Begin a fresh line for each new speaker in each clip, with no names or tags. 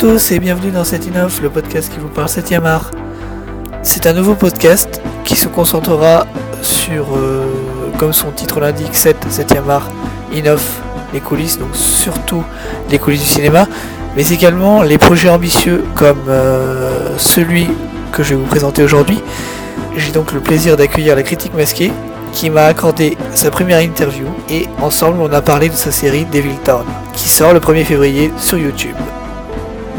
tous et bienvenue dans Set Enough, le podcast qui vous parle 7ème art. C'est un nouveau podcast qui se concentrera sur, euh, comme son titre l'indique, 7, 7ème art, Enough, les coulisses, donc surtout les coulisses du cinéma, mais également les projets ambitieux comme euh, celui que je vais vous présenter aujourd'hui. J'ai donc le plaisir d'accueillir la critique masquée qui m'a accordé sa première interview et ensemble on a parlé de sa série Devil Town qui sort le 1er février sur YouTube.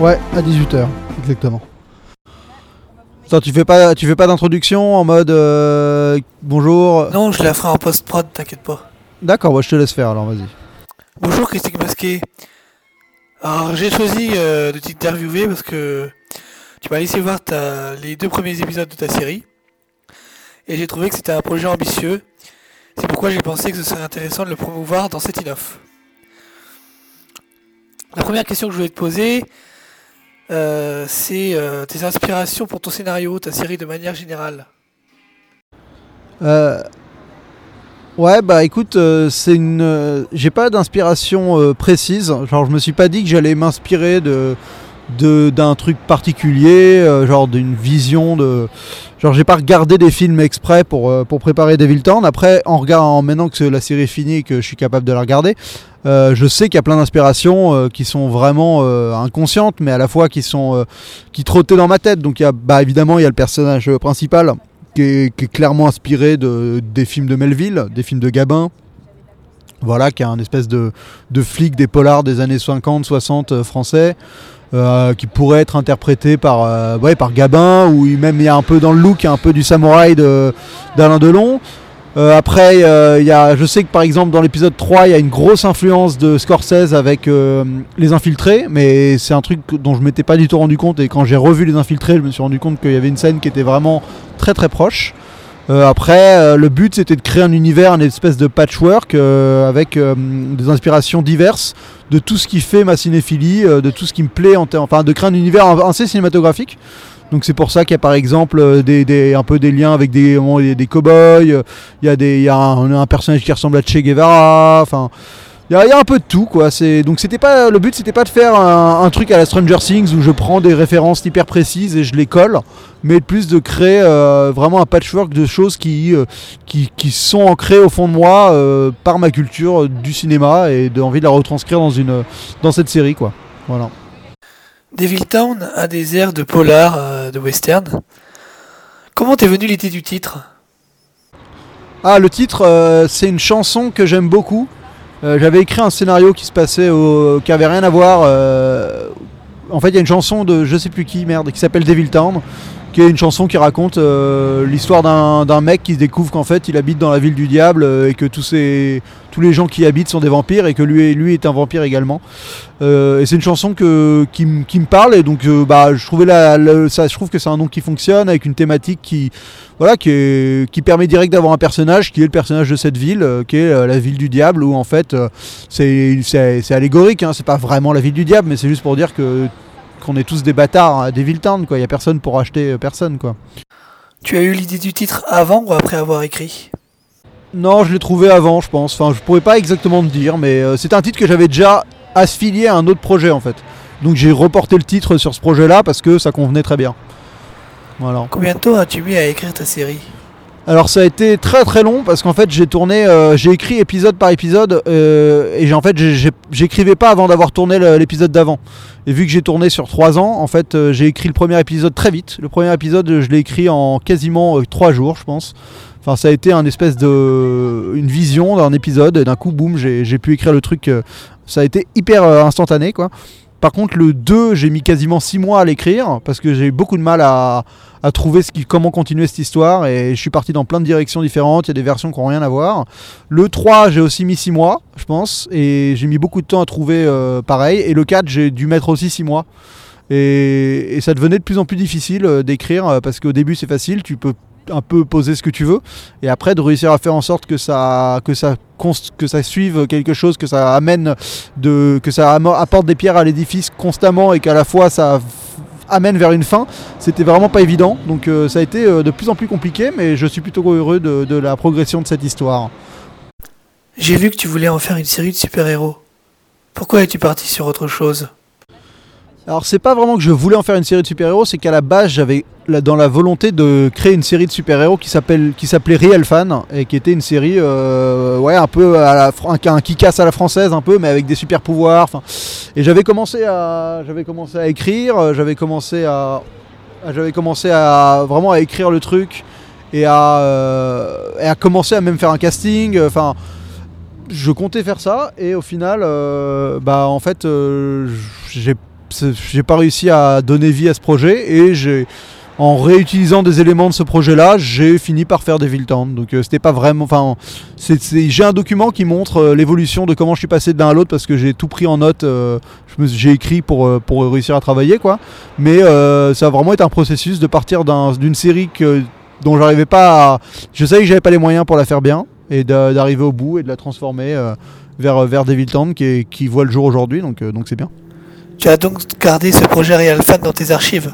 Ouais, à 18h, exactement. Attends, tu fais pas, tu fais pas d'introduction en mode euh, bonjour
Non, je la ferai en post-prod, t'inquiète pas.
D'accord, moi je te laisse faire alors, vas-y.
Bonjour Critique Masqué. Alors j'ai choisi euh, de t'interviewer parce que tu m'as laissé voir ta- les deux premiers épisodes de ta série et j'ai trouvé que c'était un projet ambitieux. C'est pourquoi j'ai pensé que ce serait intéressant de le promouvoir dans cette inoff. La première question que je voulais te poser, euh, c'est euh, tes inspirations pour ton scénario, ta série de manière générale.
Euh, ouais, bah écoute, c'est une, j'ai pas d'inspiration précise. Genre, je me suis pas dit que j'allais m'inspirer de- d'un truc particulier, euh, genre d'une vision de. Genre, j'ai pas regardé des films exprès pour, euh, pour préparer Devil Town. Après, en regardant, maintenant que la série est finie et que je suis capable de la regarder, euh, je sais qu'il y a plein d'inspirations euh, qui sont vraiment inconscientes, mais à la fois qui sont qui trottaient dans ma tête. Donc, y a, bah, évidemment, il y a le personnage principal qui est, clairement inspiré de, des films de Melville, des films de Gabin. Voilà, qui est un espèce de, de flic des polars des années 50, 60 euh, français, euh, qui pourrait être interprété par, euh, ouais, par Gabin, ou même il y a un peu dans le look, un peu du samouraï de- d'Alain Delon. Euh, après, il y a, je sais que par exemple dans l'épisode 3, il y a une grosse influence de Scorsese avec Les Infiltrés, mais c'est un truc dont je m'étais pas du tout rendu compte. Et quand j'ai revu Les Infiltrés, je me suis rendu compte qu'il y avait une scène qui était vraiment très très proche. Euh, après, euh, le but c'était de créer un univers, une espèce de patchwork euh, avec euh, des inspirations diverses de tout ce qui fait ma cinéphilie, euh, de tout ce qui me plaît, en enfin de créer un univers assez cinématographique. Donc c'est pour ça qu'il y a par exemple euh, des, des- un peu des liens avec des, a des cow-boys, il y a, des, y a un, un personnage qui ressemble à Che Guevara, enfin il y, a, il y a un peu de tout quoi. C'est, donc c'était pas, le but c'était pas de faire un, un truc à la Stranger Things où je prends des références hyper précises et je les colle, mais plus de créer euh, vraiment un patchwork de choses qui, euh, qui, qui sont ancrées au fond de moi euh, par ma culture du cinéma et d'envie de la retranscrire dans, une, dans cette série quoi. Voilà.
Devil Town a des airs de polar, de western. Comment t'es venu l'idée du titre?
Ah, le titre, c'est une chanson que j'aime beaucoup. Euh, J'avais écrit un scénario qui se passait au, qui avait rien à voir. euh, en fait, il y a une chanson de je sais plus qui, merde, qui s'appelle Devil Town, qui est une chanson qui raconte euh, l'histoire d'un mec qui découvre qu'en fait il habite dans la ville du diable euh, et que tous, ces, tous les gens qui y habitent sont des vampires et que lui, lui est un vampire également. Euh, et c'est une chanson que, qui, me parle et donc bah, je, trouvais la, ça, je trouve que c'est un nom qui fonctionne avec une thématique qui, voilà, qui, qui permet direct d'avoir un personnage qui est le personnage de cette ville, qui est la ville du diable, où en fait c'est allégorique, hein, c'est pas vraiment la ville du diable, mais c'est juste pour dire que qu'on est tous des bâtards, hein, des Town, quoi. Il y a personne pour acheter euh, personne, quoi.
Tu as eu l'idée du titre avant ou après avoir écrit?
Non, je l'ai trouvé avant, je pense. Enfin, je pourrais pas exactement te dire, mais euh, c'est un titre que j'avais déjà affilié à un autre projet, en fait. Donc j'ai reporté le titre sur ce projet-là parce que ça convenait très bien. Voilà.
Combien de temps as-tu mis à écrire ta série?
Alors ça a été très très long parce qu'en fait j'ai tourné, euh, j'ai écrit épisode par épisode euh, et en fait j'écrivais pas avant d'avoir tourné l'épisode d'avant. Et vu que j'ai tourné sur trois ans, en fait euh, j'ai écrit le premier épisode très vite. Le premier épisode je l'ai écrit en quasiment euh, trois jours je pense. Enfin ça a été un espèce de une vision d'un épisode et d'un coup boum j'ai pu écrire le truc. ça a été hyper instantané quoi. Par contre le 2 j'ai mis quasiment six mois à l'écrire parce que j'ai eu beaucoup de mal à, trouver comment continuer cette histoire et je suis parti dans plein de directions différentes, il y a des versions qui n'ont rien à voir. Le 3 j'ai aussi mis 6 mois je pense et j'ai mis beaucoup de temps à trouver euh, pareil et le 4 j'ai dû mettre aussi 6 mois et, et ça devenait de plus en plus difficile euh, d'écrire euh, parce qu'au début c'est facile, tu peux un peu poser ce que tu veux et après de réussir à faire en sorte que ça que ça que ça suive quelque chose que ça amène de que ça apporte des pierres à l'édifice constamment et qu'à la fois ça amène vers une fin c'était vraiment pas évident. Donc euh, ça a été euh, de plus en plus compliqué mais je suis plutôt heureux de, de la progression de cette histoire.
J'ai vu que tu voulais en faire une série de super-héros. Pourquoi es-tu parti sur autre chose?
Alors c'est pas vraiment que je voulais en faire une série de super-héros, c'est qu'à la base j'avais dans la volonté de créer une série de super-héros qui s'appelait Real Fan et qui était une série euh, ouais un peu à la un, qui casse à la française un peu mais avec des super pouvoirs. Et j'avais commencé à commencé à écrire, euh, j'avais commencé à j'avais commencé à vraiment à écrire le truc et à, euh, et à commencer à même faire un casting. Enfin je comptais faire ça et au final bah en fait j'ai j'ai pas réussi à donner vie à ce projet et j'ai en réutilisant des éléments de ce projet-là, j'ai fini par faire des Viltand. Donc euh, c'était pas vraiment. Enfin, j'ai un document qui montre euh, l'évolution de comment je suis passé d'un à l'autre parce que j'ai tout pris en note. Euh, j'ai écrit pour, pour réussir à travailler, quoi. Mais ça a vraiment été un processus de partir d'une série que, dont j'arrivais pas. Je savais que j'avais pas les moyens pour la faire bien et d'arriver au bout et de la transformer vers, vers des Viltand qui, qui voit le jour aujourd'hui. Donc donc c'est bien.
Tu as donc gardé ce projet Real Fan dans tes archives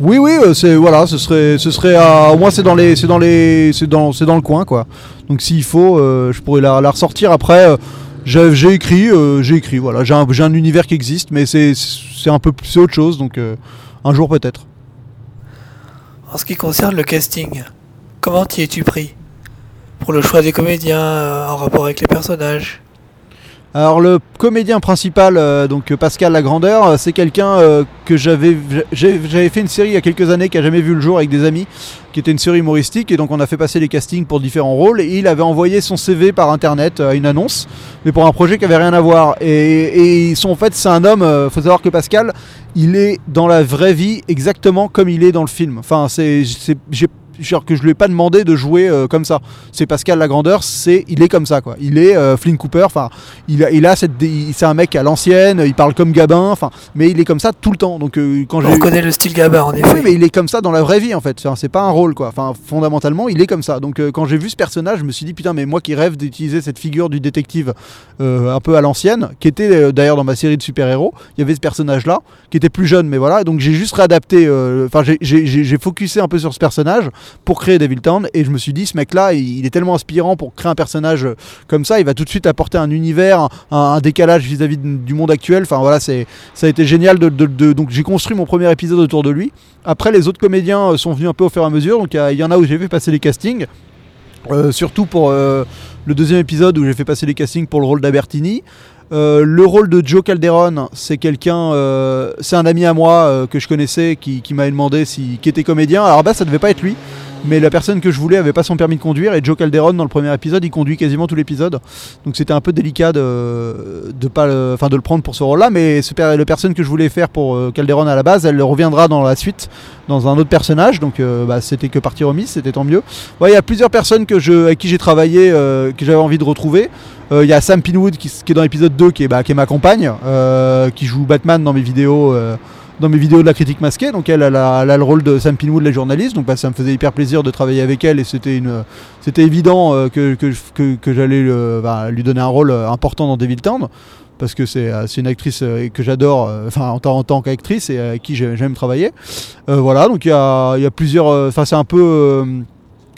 Oui, oui, euh, c'est voilà, ce serait, ce serait au moins c'est dans les, c'est dans les, c'est dans, c'est dans le coin quoi. Donc s'il faut, euh, je pourrais la, ressortir après. Euh, j'ai écrit, j'ai écrit, voilà, j'ai un, un, univers qui existe, mais c'est, c'est un peu, c'est autre chose, donc un jour peut-être.
En ce qui concerne le casting, comment t'y es-tu pris? Pour le choix des comédiens en rapport avec les personnages?
Alors le comédien principal, euh, donc Pascal Lagrandeur, euh, c'est quelqu'un euh, que j'avais fait une série il y a quelques années qui a jamais vu le jour avec des amis, qui était une série humoristique et donc on a fait passer les castings pour différents rôles et il avait envoyé son CV par internet à une annonce, mais pour un projet qui avait rien à voir. Et, en fait c'est un homme, faut savoir que Pascal, il est dans la vraie vie exactement comme il est dans le film. Enfin c'est genre que je lui ai pas demandé de jouer euh, comme ça. C'est Pascal Lagrandeur, c'est il est comme ça quoi. Il est euh, Flynn Cooper, enfin il a, il a cette c'est un mec à l'ancienne, il parle comme Gabin, enfin mais il est comme ça tout le temps. Donc euh, quand
je reconnais le style Gabin en effet.
Oui, mais il est comme ça dans la vraie vie en fait. Enfin, c'est pas un rôle quoi. Enfin fondamentalement, il est comme ça. Donc quand j'ai vu ce personnage, je me suis dit putain mais moi qui rêve d'utiliser cette figure du détective un peu à l'ancienne, qui était d'ailleurs dans ma série de super-héros, il y avait ce personnage là qui était plus jeune mais voilà, donc j'ai juste réadapté enfin j'ai focusé un peu sur ce personnage pour créer Town. Et je me suis dit ce mec là il, est tellement inspirant pour créer un personnage comme ça il va tout de suite apporter un univers un, décalage vis-à-vis du monde actuel. Enfin voilà c'est ça a été génial donc j'ai construit mon premier épisode autour de lui. Après les autres comédiens euh, sont venus un peu au fur et à mesure. Donc il y, en a où j'ai fait passer les castings. Euh, surtout pour euh, le deuxième épisode où j'ai fait passer les castings pour le rôle d'Abertini le rôle de Joe Calderon, c'est quelqu'un, c'est un ami à moi que je connaissais qui, qui m'avait demandé si, qui était comédien. Alors bah ça devait pas être lui mais la personne que je voulais avait pas son permis de conduire et Joe Calderon dans le premier épisode il conduit quasiment tout l'épisode. Donc c'était un peu délicat de, le, de le prendre pour ce rôle là mais la personne que je voulais faire pour euh, Calderon à la base elle reviendra dans la suite dans un autre personnage. Donc euh, bah, c'était que partie remise c'était tant mieux. Il y a plusieurs personnes que je, avec qui j'ai travaillé euh, que j'avais envie de retrouver. Il y a Sam Pinwood qui, est dans l'épisode 2 qui est, bah, qui est ma compagne qui joue Batman dans mes vidéos dans mes vidéos de la critique masquée. Donc elle, a, le rôle de Sam Pinwood, la journaliste. Donc bah, ça me faisait hyper plaisir de travailler avec elle et c'était évident euh, que, j'allais bah, lui donner un rôle euh, important dans Devil Town parce que c'est euh, une actrice que j'adore, enfin en, tant qu'actrice et avec qui j'aime travailler. voilà, donc il y a, y a, plusieurs, enfin c'est un peu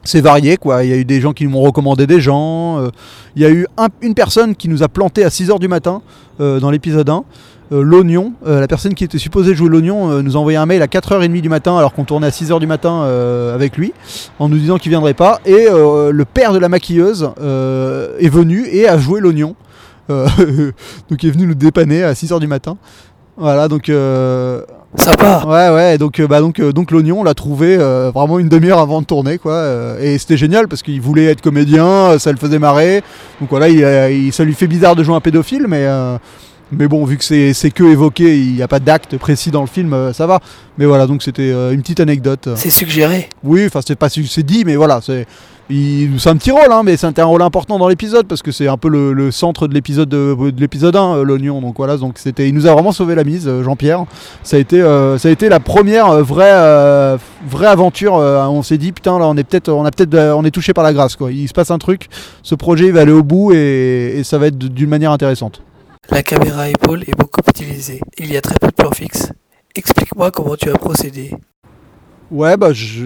c'est varié quoi. Il y a eu des gens qui m'ont recommandé des gens. il y a eu une personne qui nous a planté à 6h du matin dans l'épisode 1. Euh, l'oignon. Euh, la personne qui était supposée jouer l'oignon euh, nous a envoyé un mail à 4h30 du matin alors qu'on tournait à 6h du matin avec lui en nous disant qu'il viendrait pas. Et le père de la maquilleuse est venu et a joué l'oignon. donc il est venu nous dépanner à 6h du matin. Voilà donc.
Sympa.
Ouais ouais donc bah donc donc l'oignon on l'a trouvé vraiment une demi-heure avant de tourner quoi et c'était génial parce qu'il voulait être comédien ça le faisait marrer donc voilà il, ça lui fait bizarre de jouer un pédophile mais mais bon, vu que c'est que évoqué, il n'y a pas d'acte précis dans le film, euh, ça va. Mais voilà, donc c'était euh, une petite anecdote.
C'est suggéré.
Oui, enfin c'est pas c'est dit, mais voilà, c'est un petit rôle, hein, mais c'est un rôle important dans l'épisode parce que c'est un peu le, centre de l'épisode de, l'épisode 1, euh, l'oignon. Donc voilà, donc c'était, il nous a vraiment sauvé la mise, Jean-Pierre. Ça a été, ça a été la première vraie, vraie aventure. on s'est dit putain là, on est peut-être, on a peut-être, on est touché par la grâce quoi. Il se passe un truc, ce projet va aller au bout et, et ça va être d'une manière intéressante.
La caméra épaule est beaucoup utilisée. Il y a très peu de plans fixes. Explique-moi comment tu as procédé.
Ouais, bah, je,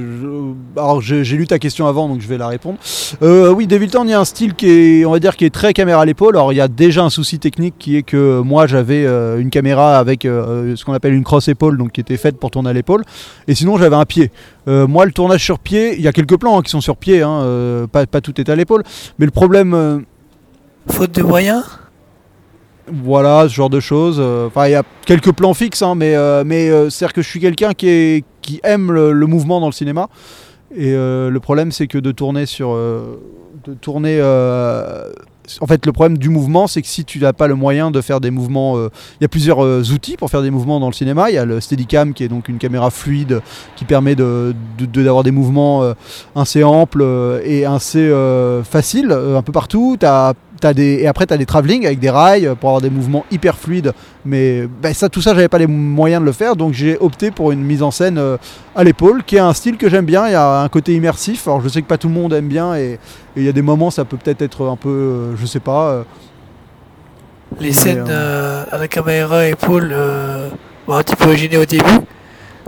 alors j'ai lu ta question avant, donc je vais la répondre. Euh, oui, Devil Town, il y a un style qui est, on va dire, qui est très caméra à l'épaule. Alors, il y a déjà un souci technique qui est que moi, j'avais euh, une caméra avec euh, ce qu'on appelle une cross épaule, donc qui était faite pour tourner à l'épaule. Et sinon, j'avais un pied. moi, le tournage sur pied, il y a quelques plans hein, qui sont sur pied, hein, pas, pas, tout est à l'épaule. Mais le problème.
Faute de moyens?
Voilà, ce genre de choses. Enfin, il y a quelques plans fixes, hein, mais, mais c'est-à-dire que je suis quelqu'un qui aiment le, mouvement dans le cinéma. Et euh, le problème, c'est que de tourner sur. Euh, de tourner. Euh, en fait, le problème du mouvement, c'est que si tu n'as pas le moyen de faire des mouvements. Il y a plusieurs outils pour faire des mouvements dans le cinéma. Il y a le Steadicam, qui est donc une caméra fluide qui permet d'avoir de, de, des mouvements assez amples et assez faciles un peu partout. Et après, tu as des travelling avec des rails pour avoir des mouvements hyper fluides. Mais ben, ça, tout ça, j'avais pas les moyens de le faire. Donc j'ai opté pour une mise en scène euh, à l'épaule, qui est un style que j'aime bien. Il y a un côté immersif. Alors je sais que pas tout le monde aime bien. Et il y a des moments, ça peut peut-être être un peu, euh, je sais pas. Euh,
les scènes à la caméra épaule, un petit peu originées au début.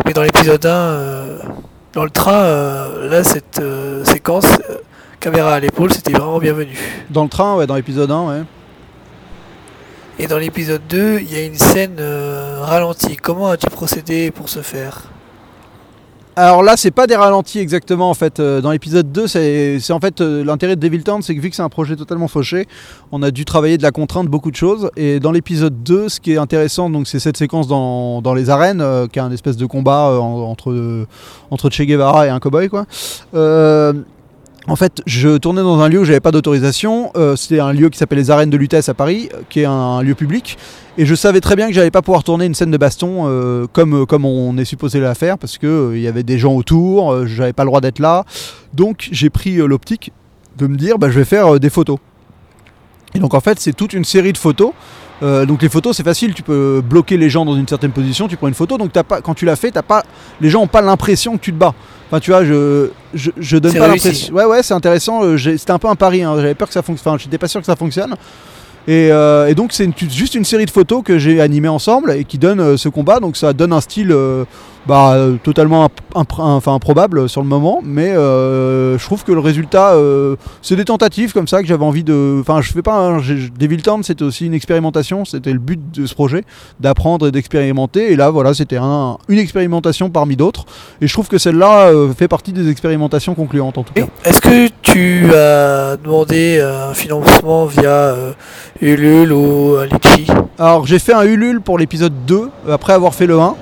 Mais dans l'épisode 1, dans le train, là, cette séquence caméra à l'épaule, c'était vraiment bienvenu.
Dans le train, ouais, dans l'épisode 1, ouais.
Et dans l'épisode 2, il y a une scène euh, ralentie. Comment as-tu procédé pour ce faire?
Alors là, c'est pas des ralentis exactement en fait. Euh, dans l'épisode 2, c'est en fait euh, l'intérêt de Devil Town, c'est que vu que c'est un projet totalement fauché, on a dû travailler de la contrainte, beaucoup de choses. Et dans l'épisode 2, ce qui est intéressant, donc c'est cette séquence dans, dans les arènes, qui est un espèce de combat entre, entre Che Guevara et un cowboy quoi. En fait, je tournais dans un lieu où j'avais pas d'autorisation. Euh, c'était un lieu qui s'appelle les Arènes de Lutèce à Paris, euh, qui est un, lieu public. Et je savais très bien que j'allais pas pouvoir tourner une scène de baston euh, comme, comme on est supposé la faire, parce qu'il il y avait des gens autour, j'avais pas le droit d'être là. Donc j'ai pris l'optique de me dire, bah, je vais faire des photos. Et donc en fait, c'est toute une série de photos. Donc les photos c'est facile, tu peux bloquer les gens dans une certaine position, tu prends une photo, donc pas, quand tu l'as fait, pas, les gens n'ont pas l'impression que tu te bats. Enfin, tu vois, je, je, donne pas l'impression. Ouais, ouais, c'est intéressant. Euh, c'était un peu un pari. Hein. J'avais peur que ça fonctionne. Enfin, j'étais pas sûr que ça fonctionne. Et, euh, donc, c'est juste une série de photos que j'ai animées ensemble et qui donne euh, ce combat. Donc, ça donne un style bah, euh, totalement enfin, improbable sur le moment, mais euh, je trouve que le résultat, euh, c'est des tentatives comme ça que j'avais envie de. Enfin, je fais pas un. Devil Town, c'était aussi une expérimentation, c'était le but de ce projet, d'apprendre et d'expérimenter. Et là, voilà, c'était un, une expérimentation parmi d'autres. Et je trouve que celle-là fait partie des expérimentations concluantes en tout cas.
Est-ce que tu as demandé un financement via Ulule ou Litchi?
Alors, j'ai fait un Ulule pour l'épisode 2, après avoir fait le 1.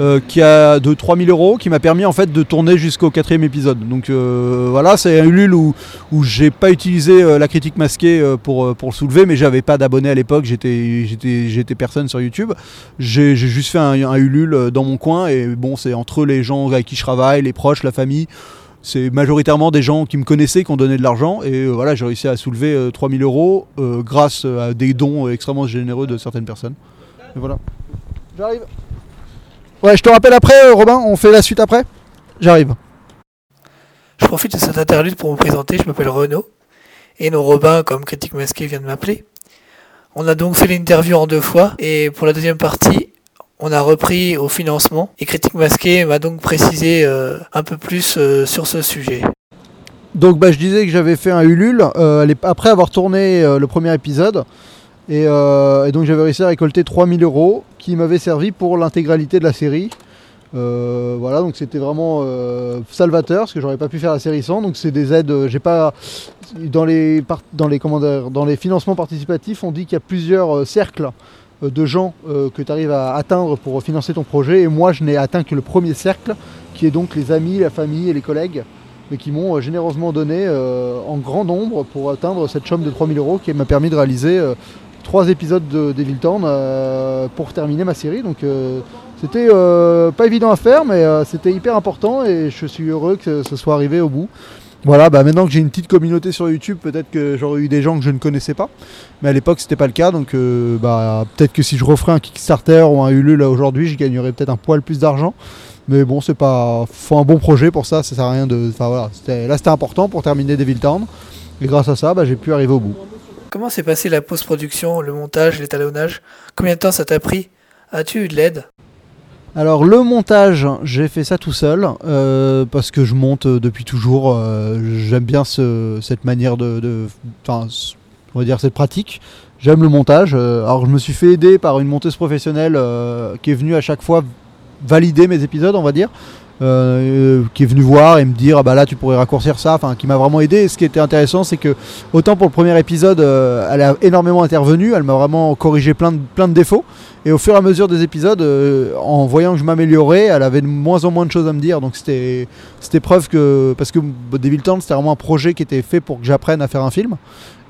Euh, qui a de 3000 euros qui m'a permis en fait de tourner jusqu'au quatrième épisode. Donc euh, voilà, c'est un Ulule où, j'ai pas utilisé euh, la critique masquée pour, pour le soulever, mais j'avais pas d'abonnés à l'époque, j'étais, j'étais, j'étais personne sur YouTube. J'ai, juste fait un, un, Ulule dans mon coin et bon, c'est entre les gens avec qui je travaille, les proches, la famille. C'est majoritairement des gens qui me connaissaient, qui ont donné de l'argent. Et voilà, j'ai réussi à soulever 3000 euros grâce à des dons extrêmement généreux de certaines personnes. Et voilà. J'arrive. Ouais, je te rappelle après, euh, Robin, on fait la suite après? J'arrive.
Je profite de cette interlude pour me présenter, je m'appelle Renaud. Et nos Robin, comme critique masqué, vient de m'appeler. On a donc fait l'interview en deux fois, et pour la deuxième partie, on a repris au financement, et critique masqué m'a donc précisé euh, un peu plus euh, sur ce sujet.
Donc bah, je disais que j'avais fait un Ulule, après avoir tourné le premier épisode, euh, et, donc j'avais réussi à récolter 3000 euros qui m'avaient servi pour l'intégralité de la série. Euh, voilà, donc c'était vraiment euh, salvateur parce que j'aurais pas pu faire la série sans. Donc c'est des aides. j'ai pas dans les dans les dans les financements participatifs, on dit qu'il y a plusieurs cercles de gens que tu arrives à atteindre pour financer ton projet. Et moi, je n'ai atteint que le premier cercle, qui est donc les amis, la famille et les collègues, mais qui m'ont généreusement donné en grand nombre pour atteindre cette somme de 3000 euros qui m'a permis de réaliser trois épisodes de Devil Town euh, pour terminer ma série. Donc euh, c'était euh, pas évident à faire, mais c'était hyper important et je suis heureux que ce soit arrivé au bout. Voilà, bah maintenant que j'ai une petite communauté sur YouTube, peut-être que j'aurais eu des gens que je ne connaissais pas. Mais à l'époque, c'était pas le cas. Donc bah, peut-être que si je referais un Kickstarter ou un Ulule aujourd'hui, je gagnerais peut-être un poil plus d'argent. Mais bon, c'est pas. Faut un bon projet pour ça, ça sert à rien de. Enfin voilà, là c'était important pour terminer Devil Town. Et grâce à ça, bah, j'ai pu arriver au bout.
Comment s'est passé la post-production, le montage, l'étalonnage? Combien de temps ça t'a pris? As-tu eu de l'aide?
Alors le montage, j'ai fait ça tout seul euh, parce que je monte depuis toujours. euh, J'aime bien ce- cette manière de, enfin, on va dire cette pratique. J'aime le montage. euh, alors je me suis fait aider par une monteuse professionnelle qui est venue à chaque fois valider mes épisodes, on va dire. Euh, qui est venue voir et me dire ah bah là tu pourrais raccourcir ça, enfin qui m'a vraiment aidé. Et ce qui était intéressant, c'est que autant pour le premier épisode, euh, elle a énormément intervenu, elle m'a vraiment corrigé plein de, plein de défauts. Et au fur et à mesure des épisodes, euh, en voyant que je m'améliorais, elle avait de moins en moins de choses à me dire. Donc c'était c'était preuve que parce que Devil Town c'était vraiment un projet qui était fait pour que j'apprenne à faire un film.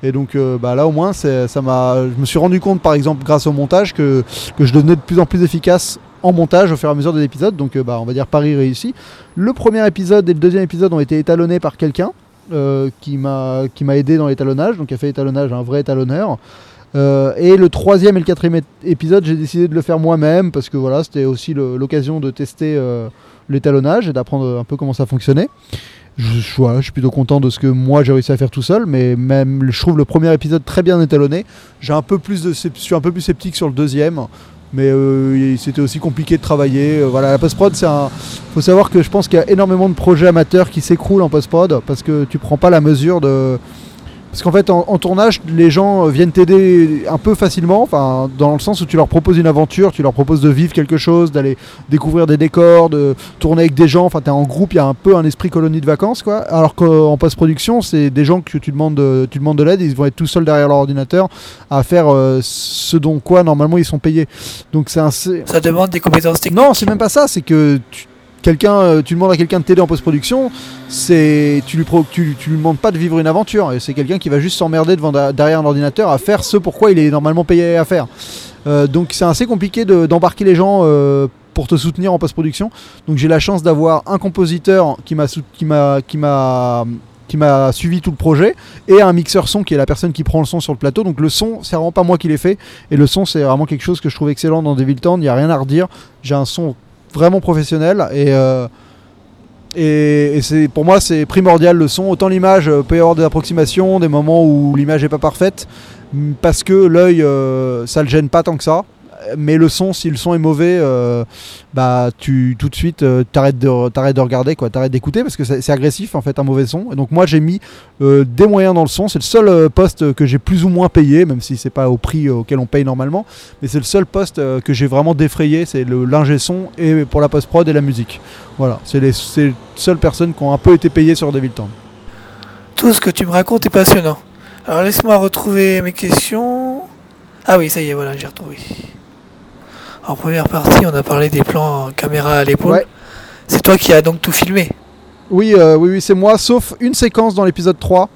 Et donc euh, bah, là au moins ça m'a je me suis rendu compte par exemple grâce au montage que, que je devenais de plus en plus efficace en montage au fur et à mesure des épisodes. Donc euh, bah, on va dire Paris réussi. Le premier épisode et le deuxième épisode ont été étalonnés par quelqu'un euh, qui m'a aidé dans l'étalonnage, donc qui a fait étalonnage un vrai étalonneur. Et le troisième et le quatrième ép- épisode, j'ai décidé de le faire moi-même parce que voilà, c'était aussi l'occasion de tester l'étalonnage et d'apprendre un peu comment ça fonctionnait. Je, suis plutôt content de ce que moi j'ai réussi à faire tout seul, mais même je trouve le premier épisode très bien étalonné. J'ai un peu plus je suis un peu plus sceptique sur le deuxième, mais euh, c'était aussi compliqué de travailler. Euh, voilà, la post prod, c'est un. Faut savoir que je pense qu'il y a énormément de projets amateurs qui s'écroulent en post prod parce que tu prends pas la mesure de parce qu'en fait, en, en tournage, les gens euh, viennent t'aider un peu facilement, enfin, dans le sens où tu leur proposes une aventure, tu leur proposes de vivre quelque chose, d'aller découvrir des décors, de tourner avec des gens. Enfin, t'es en groupe, il y a un peu un esprit colonie de vacances, quoi. Alors qu'en post-production, c'est des gens que tu demandes, de, tu demandes de l'aide, ils vont être tout seuls derrière leur ordinateur à faire euh, ce dont quoi normalement ils sont payés. Donc c'est un,
Ça demande des compétences techniques.
non, c'est même pas ça. C'est que tu, quelqu'un, euh, tu demandes à quelqu'un de t'aider en post-production. C'est tu lui lui demandes pas de vivre une aventure. Et c'est quelqu'un qui va juste s'emmerder devant derrière un ordinateur à faire ce pourquoi il est normalement payé à faire. Euh, donc c'est assez compliqué de- d'embarquer les gens. euh, pour te soutenir en post-production. Donc j'ai la chance d'avoir un compositeur qui m'a qui qui m'a suivi tout le projet et un mixeur son qui est la personne qui prend le son sur le plateau. Donc le son, c'est vraiment pas moi qui l'ai fait et le son c'est vraiment quelque chose que je trouve excellent dans Devil Town, il n'y a rien à redire. J'ai un son vraiment professionnel et euh, et, et c'est pour moi c'est primordial le son. Autant l'image euh, peut y avoir des approximations, des moments où l'image est pas parfaite, parce que l'œil euh, ça le gêne pas tant que ça. Mais le son, si le son est mauvais, euh, bah tu tout de suite euh, t'arrêtes de t'arrêtes de regarder quoi, t'arrêtes d'écouter parce que c'est agressif en fait un mauvais son. Et donc moi j'ai mis euh, des moyens dans le son. C'est le seul poste que j'ai plus ou moins payé, même si c'est pas au prix auquel on paye normalement. Mais c'est le seul poste que j'ai vraiment défrayé, c'est le l'ingé son et pour la post prod et la musique. Voilà, c'est les, les seules personnes qui ont un peu été payées sur Devil Town.
Tout ce que tu me racontes est passionnant. Alors laisse-moi retrouver mes questions. Ah oui, ça y est, voilà, j'ai retrouvé. En première partie, on a parlé des plans caméra à l'épaule.
Ouais.
C'est toi qui as donc tout filmé.
Oui, euh, oui, oui, c'est moi, sauf une séquence dans l'épisode 3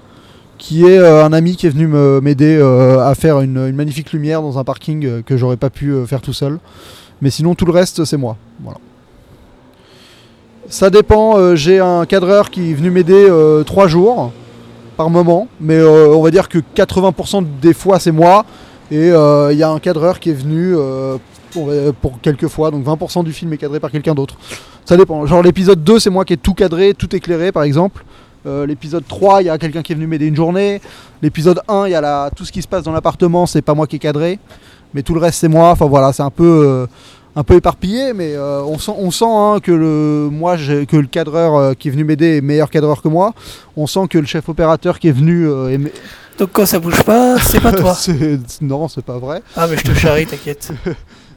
qui est euh, un ami qui est venu m'aider euh, à faire une, une magnifique lumière dans un parking que j'aurais pas pu faire tout seul. Mais sinon, tout le reste, c'est moi. Voilà. Ça dépend, j'ai un cadreur qui est venu m'aider 3 jours par moment, mais on va dire que 80% des fois c'est moi, et euh, il y a un cadreur qui est venu euh, pour, pour quelques fois, donc 20% du film est cadré par quelqu'un d'autre. Ça dépend. Genre l'épisode 2, c'est moi qui ai tout cadré, tout éclairé par exemple. Euh, l'épisode 3, il y a quelqu'un qui est venu m'aider une journée. L'épisode 1, il y a la... tout ce qui se passe dans l'appartement, c'est pas moi qui ai cadré. Mais tout le reste, c'est moi. Enfin voilà, c'est un peu, euh, un peu éparpillé, mais euh, on sent, on sent hein, que, le, moi, que le cadreur euh, qui est venu m'aider est meilleur cadreur que moi. On sent que le chef opérateur qui est venu euh, est me-
Donc quand ça bouge pas, c'est pas toi.
Non, c'est pas vrai.
Ah mais je te charrie, t'inquiète.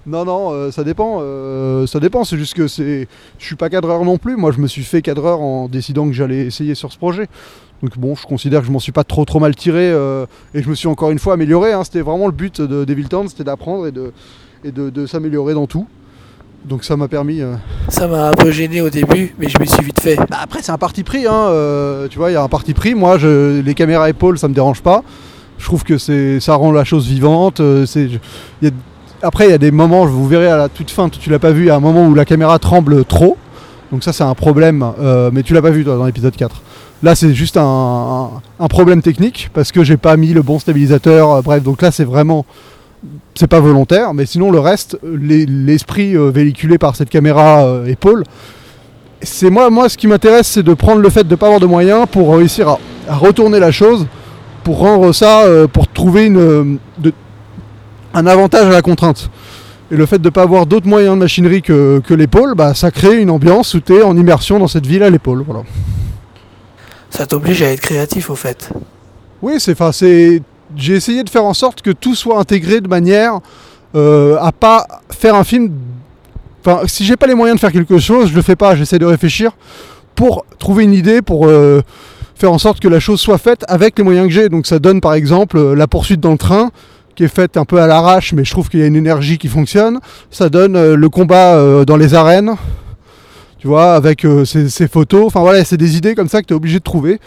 Non, non, euh, ça dépend. euh, ça dépend. C'est juste que c'est, je suis pas cadreur non plus. Moi, je me suis fait cadreur en décidant que j'allais essayer sur ce projet. Donc bon, je considère que je m'en suis pas trop trop mal tiré euh, et je me suis encore une fois amélioré. hein. C'était vraiment le but de Devil Town, c'était d'apprendre et de et de, de s'améliorer dans tout. Donc ça m'a permis. euh,
Ça m'a un peu gêné au début, mais je me suis vite fait.
Bah, après, c'est un parti pris. Hein, euh, tu vois, il y a un parti pris. Moi, je, les caméras épaules, ça me dérange pas. Je trouve que c'est, ça rend la chose vivante. il y a- après, il y a des moments, vous verrez à la toute fin, tu l'as pas vu, il y a un moment où la caméra tremble trop. Donc ça, c'est un problème. euh, mais tu l'as pas vu, toi, dans l'épisode 4. Là, c'est juste un, problème technique parce que j'ai pas mis le bon stabilisateur. euh, bref, donc là, c'est vraiment. C'est pas volontaire, mais sinon, le reste, les- l'esprit euh, véhiculé par cette caméra épaule, c'est moi, moi, ce qui m'intéresse, c'est de prendre le fait de pas avoir de moyens pour réussir à, retourner la chose, pour rendre ça, pour trouver une, un avantage à la contrainte. Et le fait de ne pas avoir d'autres moyens de machinerie que, que l'épaule, bah, ça crée une ambiance où tu es en immersion dans cette ville à l'épaule. Voilà.
Ça t'oblige à être créatif au fait.
Oui, c'est, j'ai essayé de faire en sorte que tout soit intégré de manière euh, à pas faire un film. Enfin, si j'ai pas les moyens de faire quelque chose, je le fais pas. J'essaie de réfléchir pour trouver une idée, pour euh, faire en sorte que la chose soit faite avec les moyens que j'ai. Donc ça donne par exemple euh, la poursuite dans le train qui est faite un peu à l'arrache, mais je trouve qu'il y a une énergie qui fonctionne. Ça donne euh, le combat euh, dans les arènes, tu vois, avec euh, ces, photos. Enfin voilà, c'est des idées comme ça que tu es obligé de trouver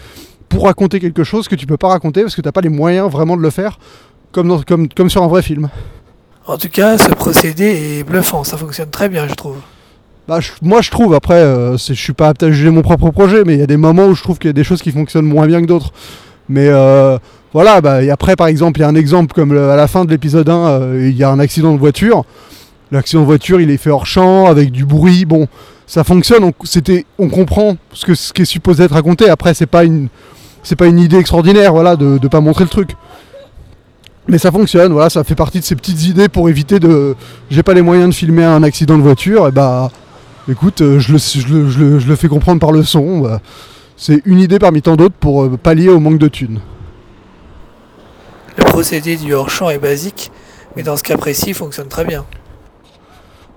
pour raconter quelque chose que tu peux pas raconter parce que tu n'as pas les moyens vraiment de le faire comme, dans- comme, comme sur un vrai film.
En tout cas, ce procédé est bluffant, ça fonctionne très bien, je trouve.
Bah, je- moi je trouve, après, euh, je suis pas apte à juger mon propre projet, mais il y a des moments où je trouve qu'il y a des choses qui fonctionnent moins bien que d'autres. Mais euh, voilà, bah, et après par exemple, il y a un exemple comme à la fin de l'épisode 1, euh, il y a un accident de voiture. L'accident de voiture, il est fait hors champ, avec du bruit, bon, ça fonctionne, on, on comprend ce, ce qui est supposé être raconté. Après, c'est pas une, pas une idée extraordinaire, voilà, de ne pas montrer le truc. Mais ça fonctionne, voilà, ça fait partie de ces petites idées pour éviter de. J'ai pas les moyens de filmer un accident de voiture, et bah. Écoute, euh, je le, je le- je le- je le fais comprendre par le son. bah, c'est une idée parmi tant d'autres pour euh, pallier au manque de thunes.
Le procédé du hors-champ est basique, mais dans ce cas précis, il fonctionne très bien.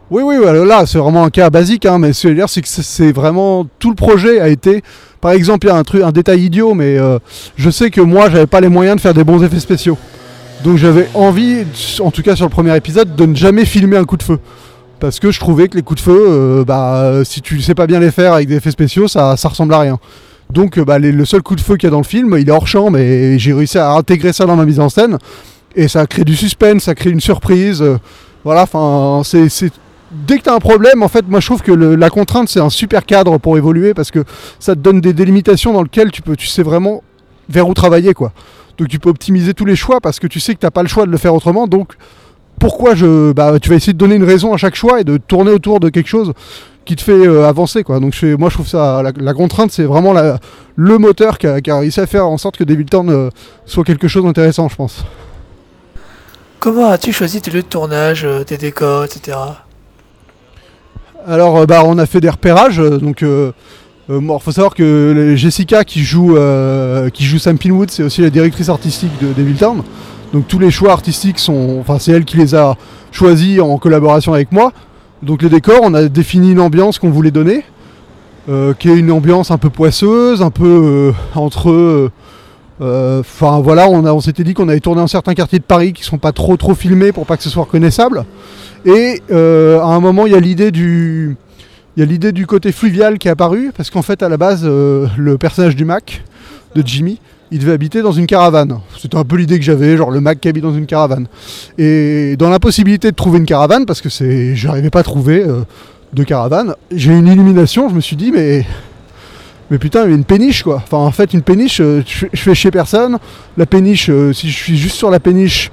Oui, oui, voilà, là, c'est vraiment un cas basique, hein, mais ce que c'est que c'est- c'est vraiment. Tout le projet a été. Par exemple, il y a un, truc, un détail idiot, mais euh, je sais que moi, j'avais pas les moyens de faire des bons effets spéciaux. Donc j'avais envie, en tout cas sur le premier épisode, de ne jamais filmer un coup de feu. Parce que je trouvais que les coups de feu, euh, bah, si tu sais pas bien les faire avec des effets spéciaux, ça, ça ressemble à rien. Donc euh, bah, le seul coup de feu qu'il y a dans le film, il est hors champ, mais j'ai réussi à intégrer ça dans ma mise en scène. Et ça crée du suspense, ça crée une surprise. euh, voilà, enfin, c'est. Dès que tu un problème, en fait, moi je trouve que la contrainte c'est un super cadre pour évoluer parce que ça te donne des délimitations dans lesquelles tu, peux, tu sais vraiment vers où travailler quoi. Donc tu peux optimiser tous les choix parce que tu sais que t'as pas le choix de le faire autrement. Donc pourquoi je, bah, tu vas essayer de donner une raison à chaque choix et de tourner autour de quelque chose qui te fait euh, avancer quoi. Donc je fais- moi je trouve ça la, la contrainte c'est vraiment la- le moteur qui a, qui a réussi à faire en sorte que Devil Town euh, soit quelque chose d'intéressant je pense.
Comment as-tu choisi tes lieux de tournage, euh, tes décors, etc.
Alors, euh, bah, on a fait des repérages. donc, bon, faut savoir que Jessica qui joue, qui joue Sam Pinwood, c'est aussi la directrice artistique de Devil Town. Donc, tous les choix artistiques sont, enfin, c'est elle qui les a choisis en collaboration avec moi. Donc, les décors, on a défini une ambiance qu'on voulait donner, euh, qui est une ambiance un peu poisseuse, un peu euh, entre. euh, Enfin voilà, on, s'était dit qu'on allait tourner dans certains quartiers de Paris qui sont pas trop trop filmés pour pas que ce soit reconnaissable. Et à un moment, il y a l'idée du, il y a l'idée du côté fluvial qui est apparu parce qu'en fait, à la base, le personnage du Mac de Jimmy, il devait habiter dans une caravane. C'était un peu l'idée que j'avais, genre le Mac qui habite dans une caravane. Et dans l'impossibilité de trouver une caravane, parce que c'est, j'arrivais pas à trouver euh, de caravane, j'ai eu une illumination. Je me suis dit, mais mais putain, il y a une péniche quoi. Enfin, en fait, une péniche, euh, je fais- je fais chez personne. La péniche, euh, si je suis juste sur la péniche,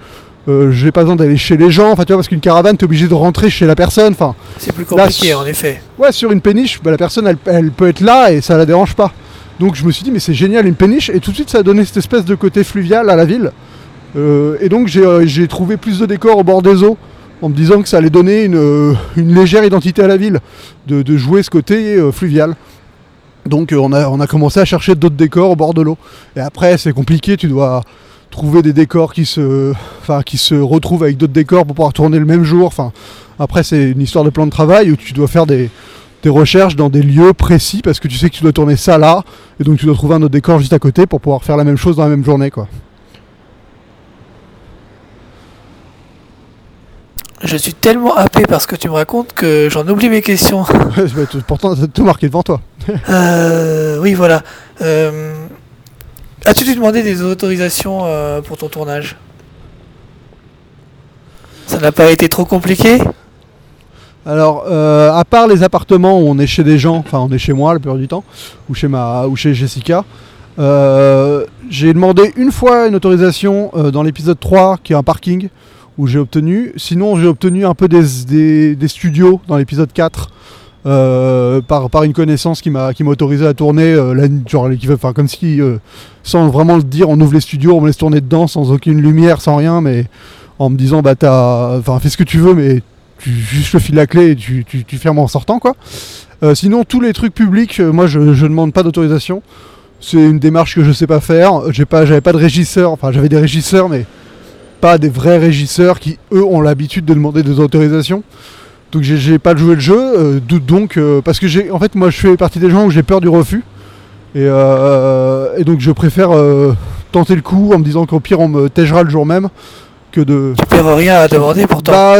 euh, j'ai pas besoin d'aller chez les gens. Enfin, tu vois, parce qu'une caravane, t'es obligé de rentrer chez la personne. Enfin,
C'est plus compliqué, en effet.
ouais, sur une péniche, bah, la personne, elle, elle peut être là et ça la dérange pas. Donc, je me suis dit, mais c'est génial une péniche. Et tout de suite, ça a donné cette espèce de côté fluvial à la ville. Euh, et donc, j'ai euh, j'ai trouvé plus de décors au bord des eaux. En me disant que ça allait donner une, euh, légère identité à la ville, de, jouer ce côté fluvial. Donc on, a, commencé à chercher d'autres décors au bord de l'eau. Et après c'est compliqué, tu dois trouver des décors qui se, retrouvent avec d'autres décors pour pouvoir tourner le même jour. Après c'est une histoire de plan de travail où tu dois faire des, des recherches dans des lieux précis parce que tu sais que tu dois tourner ça là. Et donc tu dois trouver un autre décor juste à côté pour pouvoir faire la même chose dans la même journée. Quoi.
Je suis tellement happé par ce que tu me racontes que j'en oublie mes questions.
T- Pourtant t'as tout marqué devant toi.
Euh, oui, voilà. Euh, As-tu dû demander des autorisations euh, pour ton tournage? Ça n'a pas été trop compliqué?
Alors, euh, à part les appartements où on est chez des gens, enfin on est chez moi la plupart du temps, ou chez, Jessica, euh, j'ai demandé une fois une autorisation euh, dans l'épisode 3, qui est un parking, où j'ai obtenu. Sinon, j'ai obtenu un peu des, des- studios dans l'épisode 4. euh, par, par une connaissance qui m'a qui autorisé à tourner la, genre, comme si sans vraiment le dire on ouvre les studios on me laisse tourner dedans sans aucune lumière sans rien mais en me disant bah t'as enfin fais ce que tu veux mais tu juste le fil la clé et tu, tu, tu fermes en sortant quoi. Euh, sinon tous les trucs publics, euh, moi je, je demande pas d'autorisation. C'est une démarche que je sais pas faire. J'ai pas, j'avais pas de régisseur. Enfin j'avais des régisseurs mais pas des vrais régisseurs qui eux ont l'habitude de demander des autorisations. Donc j'ai- j'ai pas joué le jeu. euh, donc parce que j'ai, en fait moi je fais partie des gens où j'ai peur du refus. Et, et donc je préfère tenter le coup en me disant qu'au pire on me tègera le jour même que de
Tu perds rien à demander pourtant.
bah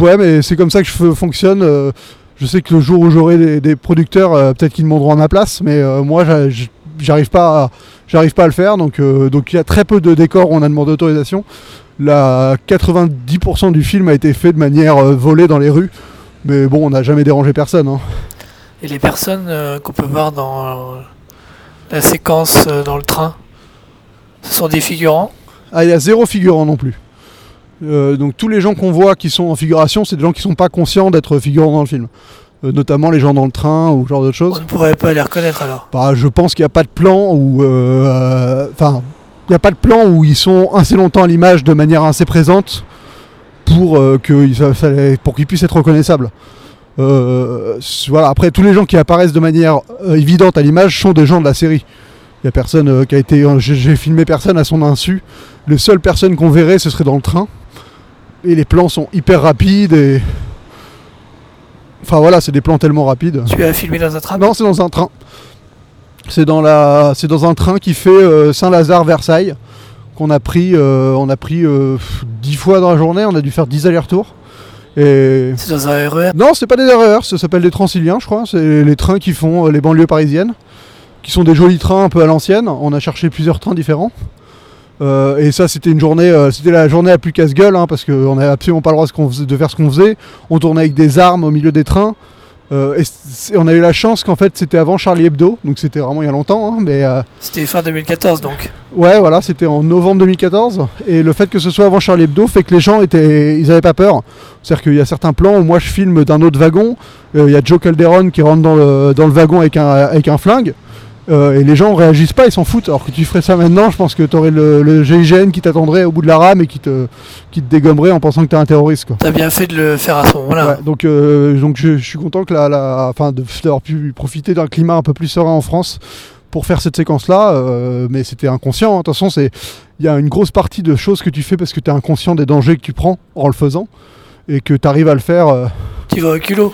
ouais, mais c'est comme ça que je fonctionne. euh, je sais que le jour où j'aurai des, des producteurs, euh, peut-être qu'ils demanderont à ma place, mais euh, moi j'arrive pas, à, j'arrive pas à le faire. Donc donc il y a très peu de décors où on a demandé autorisation. La 90% du film a été fait de manière volée dans les rues, mais bon, on n'a jamais dérangé personne. hein.
Et les personnes qu'on peut voir dans la séquence dans le train, ce sont des figurants?
Ah, il y a zéro figurant non plus. Euh, donc tous les gens qu'on voit qui sont en figuration, c'est des gens qui sont pas conscients d'être figurants dans le film. Euh, notamment les gens dans le train ou ce genre d'autres
On
choses.
ne pourrait pas les reconnaître alors.
Bah, je pense qu'il n'y a pas de plan où. euh, Enfin, il n'y a pas de plan où ils sont assez longtemps à l'image de manière assez présente pour qu'ils puissent être reconnaissables. Voilà. Après, tous les gens qui apparaissent de manière évidente à l'image sont des gens de la série. Il a personne euh, qui a été. j'ai filmé personne à son insu. Les seules personnes qu'on verrait, ce serait dans le train. Et les plans sont hyper rapides et. Enfin voilà, c'est des plans tellement rapides.
Tu as filmé dans un train?
Non, c'est dans un train. C'est dans la, c'est dans un train qui fait euh, Saint-Lazare-Versailles qu'on a pris, euh, on a pris euh, pff, 10 fois dans la journée. On a dû faire 10 allers-retours. Et
C'est dans un RER.
non, c'est pas des erreurs, ça s'appelle des Transiliens, je crois. C'est les trains qui font euh, les banlieues parisiennes, qui sont des jolis trains un peu à l'ancienne. On a cherché plusieurs trains différents. Euh, et ça, c'était une journée, euh, c'était la journée à plus casse-gueule, hein, parce qu'on n'avait absolument pas le droit de, faisait- faire ce qu'on faisait. On tournait avec des armes au milieu des trains. Euh, et on a eu la chance qu'en fait c'était avant Charlie Hebdo, donc c'était vraiment il y a longtemps. hein, mais
C'était fin 2014 donc.
ouais, voilà, c'était en novembre 2014. Et le fait que ce soit avant Charlie Hebdo fait que les gens étaient, ils avaient pas peur. C'est-à-dire qu'il y a certains plans où moi je filme d'un autre wagon. Il y a Joe Calderon qui rentre dans le, dans le wagon avec un, avec un flingue. Euh, et les gens réagissent pas, ils s'en foutent. Alors que tu ferais ça maintenant, je pense que tu aurais le, le GIGN qui t'attendrait au bout de la rame et qui te, qui te dégommerait en pensant que t'es un terroriste. Quoi.
T'as bien fait de le faire à ce moment-là.
Ouais, donc, euh, donc je, je suis content que la, la, enfin, d'avoir pu profiter d'un climat un peu plus serein en France pour faire cette séquence-là. euh, mais c'était inconscient. hein. De toute façon, c'est il y a une grosse partie de choses que tu fais parce que tu es inconscient des dangers que tu prends en le faisant et que tu arrives à le faire.
Tu vas au culot.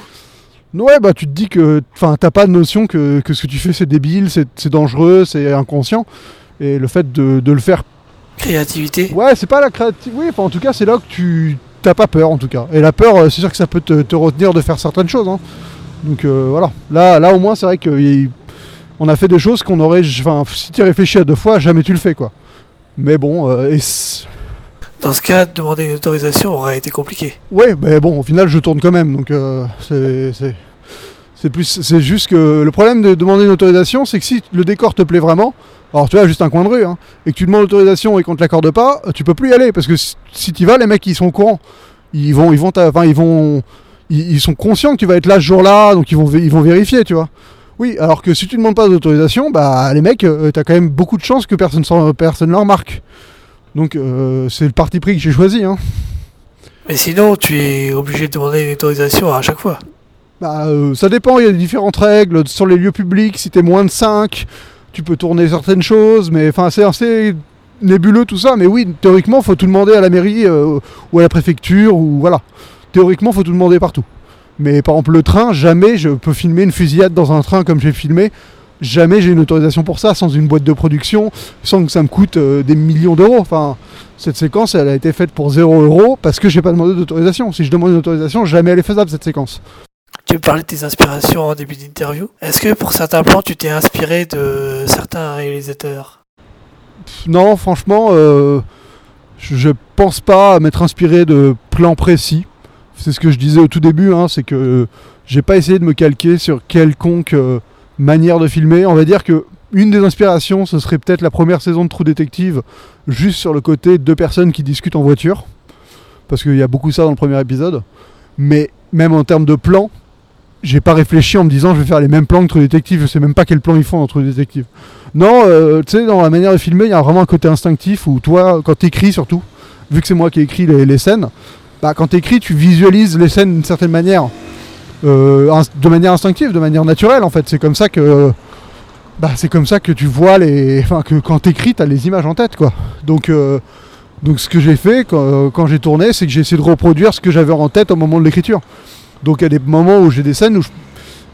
Ouais, bah tu te dis que, enfin, t'as pas de notion que, que ce que tu fais c'est débile, c'est dangereux, c'est inconscient. Et le fait de, de le faire
Créativité.
Ouais, c'est pas la créativité. Oui, en tout cas, c'est là que tu t'as pas peur, en tout cas. Et la peur, euh, c'est sûr que ça peut te, te retenir de faire certaines choses. hein. Donc euh, voilà. Là, là, au moins, c'est vrai qu'on a fait des choses qu'on aurait. Enfin, si tu réfléchis à deux fois, jamais tu le fais, quoi. Mais bon, euh, et
Dans ce cas, demander une autorisation aurait été compliqué.
ouais, mais bon, au final, je tourne quand même. Donc euh, c'est. plus, c'est juste que le problème de demander une autorisation, c'est que si le décor te plaît vraiment, alors tu as juste un coin de rue, hein, et que tu demandes l'autorisation et qu'on te l'accorde pas, euh, tu peux plus y aller parce que si, si tu vas, les mecs ils sont au courant, ils vont, ils vont, enfin ils vont, ils, sont conscients que tu vas être là ce jour-là, donc ils vont, vérifier, tu vois. Oui, alors que si tu demandes pas d'autorisation, bah les mecs, euh, t'as quand même beaucoup de chances que personne, personne ne remarque. Donc euh, c'est le parti pris que j'ai choisi. Hein.
Mais sinon, tu es obligé de demander une autorisation à chaque fois.
Bah, euh, ça dépend, il y a différentes règles. Sur les lieux publics, si t'es moins de 5, tu peux tourner certaines choses, mais enfin, c'est assez nébuleux tout ça. Mais oui, théoriquement, faut tout demander à la mairie euh, ou à la préfecture, ou voilà. Théoriquement, faut tout demander partout. Mais par exemple, le train, jamais je peux filmer une fusillade dans un train comme j'ai filmé. Jamais j'ai une autorisation pour ça, sans une boîte de production, sans que ça me coûte euh, des millions d'euros. Enfin, cette séquence, elle a été faite pour 0 euros parce que j'ai pas demandé d'autorisation. Si je demande une autorisation, jamais elle est faisable cette séquence.
Tu parlais de tes inspirations en début d'interview. Est-ce que pour certains plans, tu t'es inspiré de certains réalisateurs?
Non, franchement, euh, je, je pense pas m'être inspiré de plans précis. C'est ce que je disais au tout début, hein, c'est que j'ai pas essayé de me calquer sur quelconque euh, manière de filmer. On va dire que une des inspirations, ce serait peut-être la première saison de True Detective, juste sur le côté deux personnes qui discutent en voiture, parce qu'il y a beaucoup ça dans le premier épisode. Mais même en termes de plans, j'ai pas réfléchi en me disant je vais faire les mêmes plans que True Detective. Je sais même pas quel plan ils font dans True Detective. Non, euh, tu sais, dans la manière de filmer, il y a vraiment un côté instinctif où toi, quand t'écris surtout, vu que c'est moi qui ai écrit les, les scènes, bah, quand t'écris, tu visualises les scènes d'une certaine manière. Euh, de manière instinctive, de manière naturelle en fait. C'est comme ça que. Bah, c'est comme ça que tu vois les. Enfin, que quand t'écris, t'as les images en tête quoi. Donc. euh, donc ce que j'ai fait quand, quand j'ai tourné, c'est que j'ai essayé de reproduire ce que j'avais en tête au moment de l'écriture. Donc il y a des moments où j'ai des scènes où je,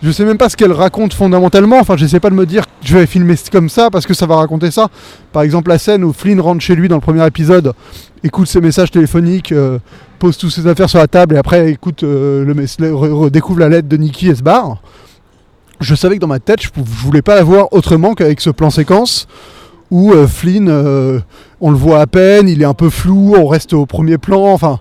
je sais même pas ce qu'elles racontent fondamentalement. Enfin, j'essaie pas de me dire que je vais filmer comme ça parce que ça va raconter ça. Par exemple, la scène où Flynn rentre chez lui dans le premier épisode, écoute ses messages téléphoniques, euh, pose toutes ses affaires sur la table et après écoute euh, le redécouvre la lettre de Nicky et se barre. Je savais que dans ma tête, je, je voulais pas la autrement qu'avec ce plan séquence où euh, Flynn, euh, on le voit à peine, il est un peu flou, on reste au premier plan, enfin.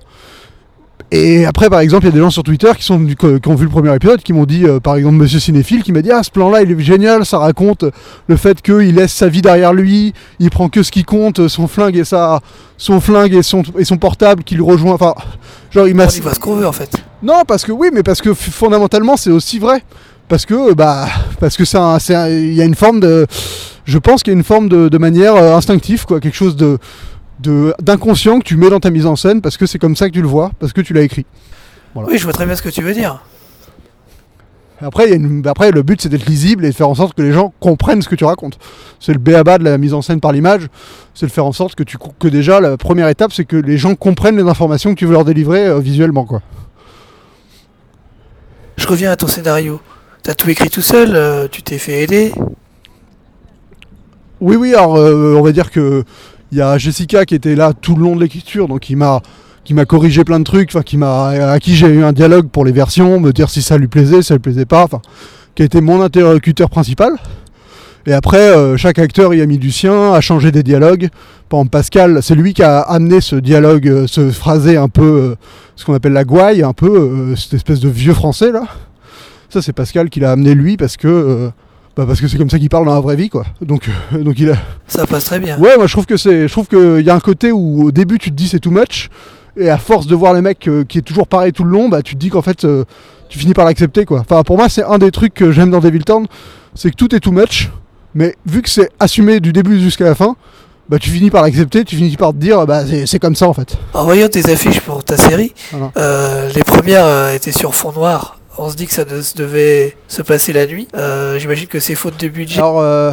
Et après, par exemple, il y a des gens sur Twitter qui, sont, qui ont vu le premier épisode, qui m'ont dit, euh, par exemple, Monsieur Cinéphile, qui m'a dit Ah, ce plan-là, il est génial, ça raconte le fait qu'il laisse sa vie derrière lui, il prend que ce qui compte, son flingue et, sa, son, flingue et, son, et son portable qu'il rejoint. Enfin, genre, il m'a.
On ce qu'on veut en fait.
Non, parce que oui, mais parce que fondamentalement, c'est aussi vrai. Parce que, bah, parce que c'est un- c'est un- il y a une forme de. Je pense qu'il y a une forme de, de manière euh, instinctive, quoi. Quelque chose de- d'inconscient que tu mets dans ta mise en scène parce que c'est comme ça que tu le vois, parce que tu l'as écrit. Voilà.
Oui, je vois très bien ce que tu veux dire.
Après, il y a une- après, le but c'est d'être lisible et de faire en sorte que les gens comprennent ce que tu racontes. C'est le béaba de la mise en scène par l'image, c'est de faire en sorte que, tu, que déjà la première étape c'est que les gens comprennent les informations que tu veux leur délivrer euh, visuellement. Quoi.
Je reviens à ton scénario. T'as tout écrit tout seul, euh, tu t'es fait aider.
Oui, oui, alors euh, on va dire que il y a Jessica qui était là tout le long de l'écriture, donc il m'a qui m'a corrigé plein de trucs, enfin qui m'a à qui j'ai eu un dialogue pour les versions, me dire si ça lui plaisait, si ça lui plaisait pas, enfin qui a été mon interlocuteur principal. Et après, euh, chaque acteur y a mis du sien, a changé des dialogues. Par exemple, Pascal, c'est lui qui a amené ce dialogue, euh, ce phrasé un peu, euh, ce qu'on appelle la gouaille, un peu, euh, cette espèce de vieux français là. Ça, c'est Pascal qui l'a amené lui parce que, euh, bah, parce que c'est comme ça qu'il parle dans la vraie vie, quoi. Donc, euh, donc il a,
Ça passe très bien.
Ouais, moi je trouve que c'est, je trouve qu'il y a un côté où au début tu te dis c'est too much, et à force de voir les mecs euh, qui est toujours pareil tout le long, bah tu te dis qu'en fait euh, tu finis par l'accepter quoi. Enfin pour moi c'est un des trucs que j'aime dans Devil Town, c'est que tout est too much, mais vu que c'est assumé du début jusqu'à la fin, bah tu finis par l'accepter, tu finis par te dire bah c'est, c'est comme ça en fait.
En voyant tes affiches pour ta série,
Voilà.
euh, les premières étaient sur fond noir. On se dit que ça de- devait se passer la nuit. Euh, J'imagine que c'est faute de budget.
Alors euh,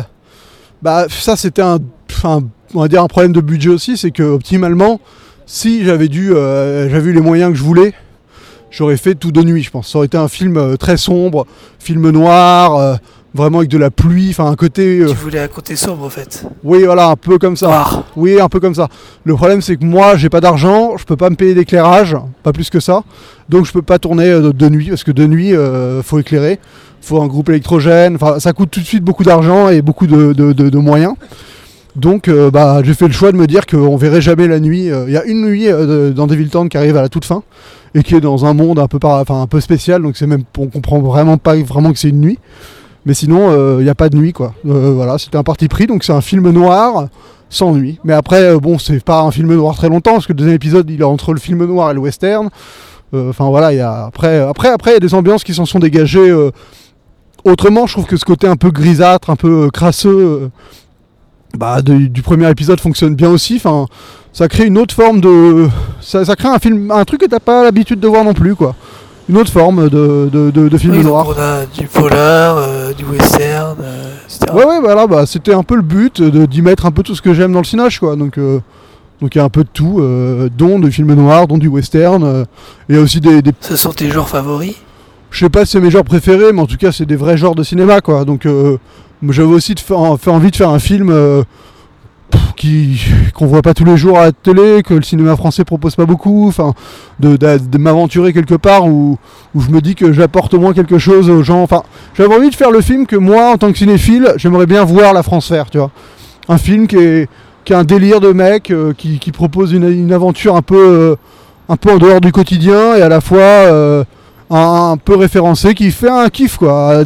bah ça c'était un, on va dire un problème de budget aussi, c'est que optimalement si j'avais dû, euh, j'avais eu les moyens que je voulais, j'aurais fait tout de nuit, je pense. Ça aurait été un film euh, très sombre, film noir, vraiment avec de la pluie, enfin un côté, euh,
Tu voulais un côté sombre en fait.
oui voilà, un peu comme ça.
Noir.
Oui, un peu comme ça. Le problème c'est que moi j'ai pas d'argent, je peux pas me payer d'éclairage, pas plus que ça, donc je peux pas tourner euh, de, de nuit parce que de nuit euh, faut éclairer, faut un groupe électrogène, enfin ça coûte tout de suite beaucoup d'argent et beaucoup de, de- de- moyens. Donc euh, bah, j'ai fait le choix de me dire qu'on verrait jamais la nuit. Euh, Il y a une nuit dans Devil Town qui arrive à la toute fin et qui est dans un monde un peu, par- enfin, un peu spécial, donc c'est même on comprend vraiment pas vraiment que c'est une nuit. Mais sinon, euh, il n'y a pas de nuit quoi. Euh, voilà, c'était un parti pris, donc c'est un film noir sans nuit. Mais après, euh, bon, c'est pas un film noir très longtemps, parce que le deuxième épisode, il est entre le film noir et le western. Euh, Enfin voilà, il y a après, après, après, il y a des ambiances qui s'en sont dégagées. euh, autrement, je trouve que ce côté un peu grisâtre, un peu euh, crasseux, euh, bah, du premier épisode fonctionne bien aussi. Enfin, ça crée une autre forme de, ça, ça crée un film, un truc que t'as pas l'habitude de voir non plus, quoi. Une autre forme de, de, de, de film
Oui,
noir.
on a du polar, euh, du western, euh, etc.
Ouais, ouais, voilà, bah, c'était un peu le but d'y mettre un peu tout ce que j'aime dans le cinéma, quoi. Donc, euh, donc il y a un peu de tout, dont du film noir, dont du western. et il y a aussi des, des-
Ce sont tes genres favoris?
je sais pas si c'est mes genres préférés, mais en tout cas, c'est des vrais genres de cinéma, quoi. Donc, euh, j'avais aussi de fait envie de faire un film qui qu'on voit pas tous les jours à la télé, que le cinéma français propose pas beaucoup. Enfin, de, m'aventurer quelque part où, je me dis que j'apporte au moins quelque chose aux gens. Enfin, j'avais envie de faire le film que moi, en tant que cinéphile, j'aimerais bien voir la France faire, tu vois. Un film qui est qui a un délire de mec, euh, qui, propose une, aventure un peu, euh, un peu en dehors du quotidien et à la fois euh, un, peu référencé, qui fait un kiff, quoi.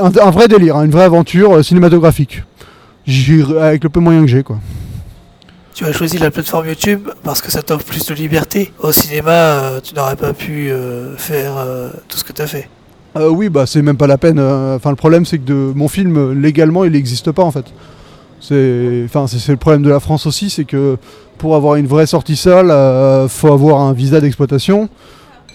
Un, vrai délire, hein, une vraie aventure cinématographique. J'irai avec le peu moyen que j'ai, quoi.
Tu as choisi la plateforme YouTube parce que ça t'offre plus de liberté. Au cinéma, euh, tu n'aurais pas pu euh, faire euh, tout ce que tu as fait.
Euh, oui, bah c'est même pas la peine. Enfin, le problème, c'est que de, mon film, légalement, il n'existe pas en fait. C'est enfin, c'est le problème de la France aussi, c'est que pour avoir une vraie sortie salle, faut avoir un visa d'exploitation.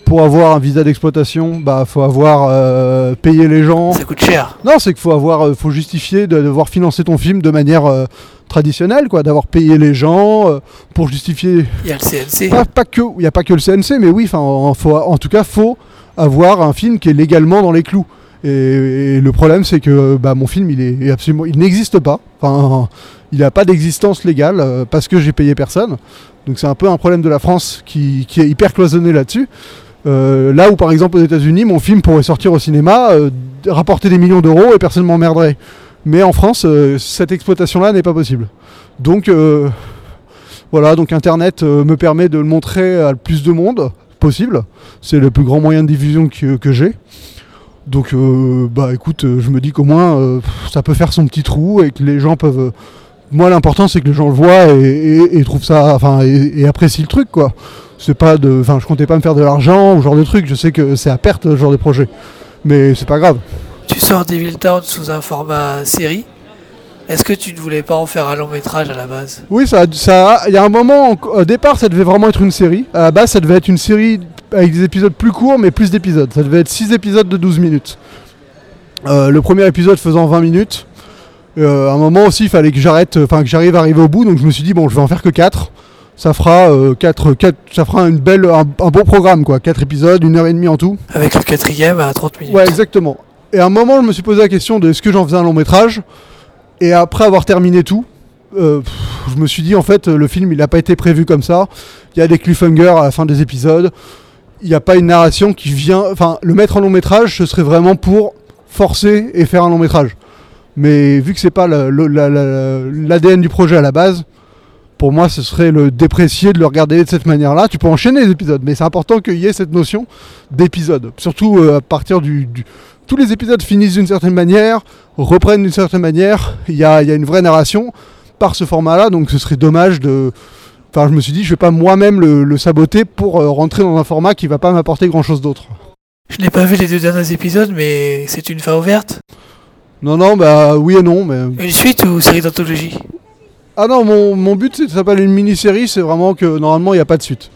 Pour avoir un visa d'exploitation, bah faut avoir euh, payé les gens.
Ça coûte cher.
Non, c'est qu'il faut avoir, euh, faut justifier de devoir financer ton film de manière euh, traditionnelle, quoi, d'avoir payé les gens pour justifier.
Il y a le CNC.
Pas, pas que, il n'y a pas que le CNC, mais oui, enfin, en, faut- en tout cas, faut avoir un film qui est légalement dans les clous. Et, et le problème, c'est que bah, mon film, il est absolument, il n'existe pas. Enfin, il n'a pas d'existence légale parce que j'ai payé personne. Donc c'est un peu un problème de la France qui, qui est hyper cloisonné là-dessus. Euh, là où par exemple aux États-Unis, mon film pourrait sortir au cinéma, euh, rapporter des millions d'euros et personne m'emmerderait. Mais en France, euh, cette exploitation-là n'est pas possible. Donc voilà, donc Internet me permet de le montrer à le plus de monde possible. C'est le plus grand moyen de diffusion que, que j'ai. Donc bah écoute, je me dis qu'au moins ça peut faire son petit trou et que les gens peuvent. Moi l'important c'est que les gens le voient et, et- et trouvent ça, enfin et, et apprécient le truc quoi. C'est pas de, enfin je comptais pas me faire de l'argent ou ce genre de truc. Je sais que c'est à perte ce genre de projet, mais c'est pas grave.
Tu sors Devil Town sous un format série. Est-ce que tu ne voulais pas en faire un long métrage à la base?
Oui, ça, ça, il y a un moment, au départ, ça devait vraiment être une série. À la base, ça devait être une série avec des épisodes plus courts, mais plus d'épisodes. Ça devait être 6 épisodes de 12 minutes. Euh, le premier épisode faisant 20 minutes. Euh, à un moment aussi, il fallait que j'arrête, enfin que j'arrive à arriver au bout, donc je me suis dit bon, je vais en faire que 4. Ça fera euh, 4, ça fera une belle, un, un bon programme quoi. 4 épisodes, une heure et demie en tout.
Avec le quatrième à 30 minutes.
Ouais, exactement. Et à un moment, je me suis posé la question de est-ce que j'en faisais un long métrage? Et après avoir terminé tout, euh, pff, je me suis dit en fait, le film il n'a pas été prévu comme ça. Il y a des cliffhangers à la fin des épisodes. Il n'y a pas une narration qui vient. Enfin, le mettre en long métrage, ce serait vraiment pour forcer et faire un long métrage. Mais vu que c'est pas l'ADN du projet à la base, pour moi, ce serait le déprécier de le regarder de cette manière-là. Tu peux enchaîner les épisodes, mais c'est important qu'il y ait cette notion d'épisode. Surtout euh, à partir du, Tous les épisodes finissent d'une certaine manière, reprennent d'une certaine manière. Il y a, une vraie narration par ce format-là, donc ce serait dommage de. Enfin, je me suis dit, je vais pas moi-même le, le saboter pour euh, rentrer dans un format qui va pas m'apporter grand-chose d'autre.
Je n'ai pas vu les deux derniers épisodes, mais c'est une fin ouverte.
Non, non, bah oui et non, mais.
Une suite ou série d'anthologie
Ah non, mon, mon but, c'est ça s'appelle une mini-série, c'est vraiment que normalement, il n'y a pas de suite.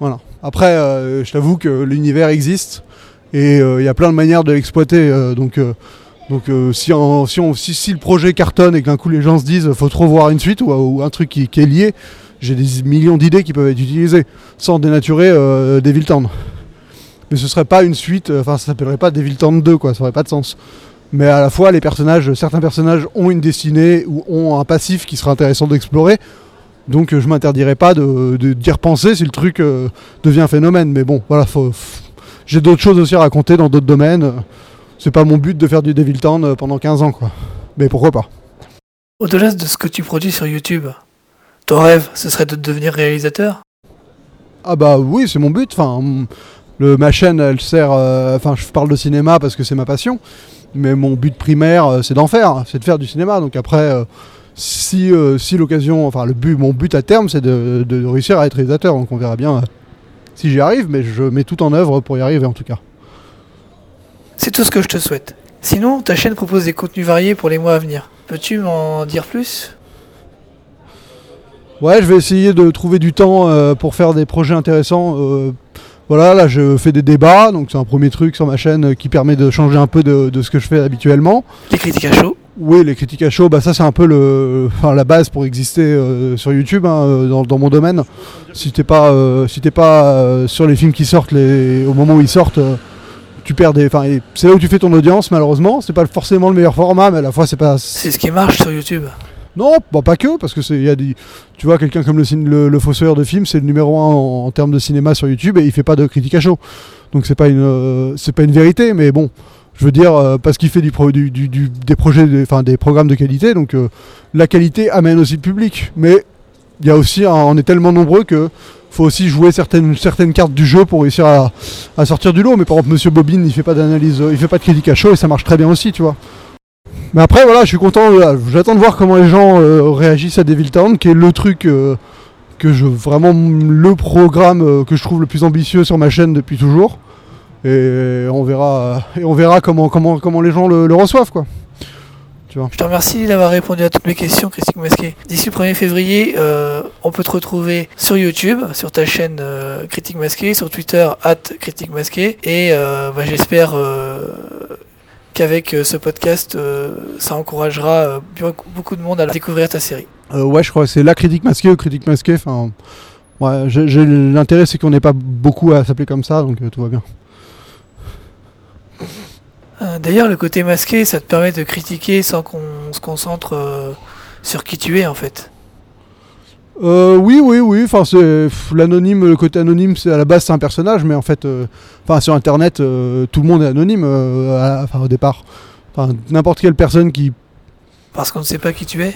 Voilà. Après, euh, je t'avoue que l'univers existe et euh, il y a plein de manières de l'exploiter. euh, donc, donc si, en- si, on- si, si le projet cartonne et que d'un coup les gens se disent faut trop voir une suite ou, ou un truc qui, qui est lié, j'ai des millions d'idées qui peuvent être utilisées sans dénaturer Devil Town. Mais ce serait pas une suite, enfin ça s'appellerait pas Devil Town 2, quoi, ça aurait pas de sens. Mais à la fois, les personnages, certains personnages ont une destinée ou ont un passif qui sera intéressant d'explorer. Donc euh, je m'interdirais pas de, d'y repenser si le truc euh, devient un phénomène. Mais bon, voilà, faut- j'ai d'autres choses aussi à raconter dans d'autres domaines. C'est pas mon but de faire du Devil Town euh, pendant 15 ans, quoi. Mais pourquoi pas
Au-delà de ce que tu produis sur YouTube, ton rêve, ce serait de devenir réalisateur?
Ah bah oui, c'est mon but. Enfin, le, ma chaîne, elle sert. euh, Enfin, je parle de cinéma parce que c'est ma passion. Mais mon but primaire, euh, c'est d'en faire, c'est de faire du cinéma. Donc après, euh, si, euh, si l'occasion, enfin le but, mon but à terme, c'est de, de réussir à être réalisateur. Donc on verra bien si j'y arrive, mais je mets tout en œuvre pour y arriver en tout cas.
C'est tout ce que je te souhaite. Sinon, ta chaîne propose des contenus variés pour les mois à venir. Peux-tu m'en dire plus?
Ouais, je vais essayer de trouver du temps euh, pour faire des projets intéressants. euh, voilà, là je fais des débats, donc c'est un premier truc sur ma chaîne euh, qui permet de changer un peu de- de ce que je fais habituellement.
Les critiques à chaud
Oui, les critiques à chaud, bah ça c'est un peu le, enfin, la base pour exister euh, sur YouTube hein, euh, dans, dans mon domaine. Si t'es pas, euh, si t'es pas euh, sur les films qui sortent, les, au moment où ils sortent, tu perds des, enfin, c'est là où tu fais ton audience malheureusement. C'est pas forcément le meilleur format, mais à la fois c'est pas.
C'est ce qui marche sur YouTube.
Non, bah, pas que, parce que c'est, y a tu vois, quelqu'un comme le, le, fossoyeur de film, c'est le numéro un en, en termes de cinéma sur YouTube et il fait pas de critiques à chaud. Donc c'est pas une, euh, c'est pas une vérité, mais bon, je veux dire, euh, parce qu'il fait du, pro- du- du- du- des projets, enfin des programmes de qualité, donc euh, la qualité amène aussi le public. Mais il y a aussi, un- on est tellement nombreux que faut aussi jouer certaines, certaines cartes du jeu pour réussir à, à sortir du lot. Mais par exemple, Monsieur Bobine, il fait pas d'analyse, il fait pas de critique à chaud et ça marche très bien aussi, tu vois. Mais après, voilà, je suis content. J'attends de voir comment les gens euh, réagissent à Devil Town, qui est le truc euh, que je vraiment le programme euh, que je trouve le plus ambitieux sur ma chaîne depuis toujours. Et on verra, et on verra comment, comment, comment les gens le, reçoivent, quoi. Tu vois.
Je te remercie d'avoir répondu à toutes mes questions, Critique Masqué. D'ici le 1er février, on peut te retrouver sur YouTube, sur ta chaîne Critique Masqué, sur Twitter, at Critique Masqué. Et bah, j'espère qu'avec euh, ce podcast, euh, ça encouragera euh, beaucoup- de monde à découvrir ta série.
Euh, ouais, je crois que c'est la critique masquée ou critique masquée. Enfin, ouais, l'intérêt c'est qu'on n'est pas beaucoup à s'appeler comme ça, donc tout va bien.
D'ailleurs, le côté masqué, ça te permet de critiquer sans qu'on se concentre sur qui tu es en fait.
Euh, oui, oui, oui. Enfin, c'est l'anonyme, le côté anonyme, c'est à la base c'est un personnage, mais en fait, euh, enfin sur Internet, euh, tout le monde est anonyme. euh, à- enfin, au départ, enfin n'importe quelle personne qui.
Parce qu'on ne sait pas qui tu es?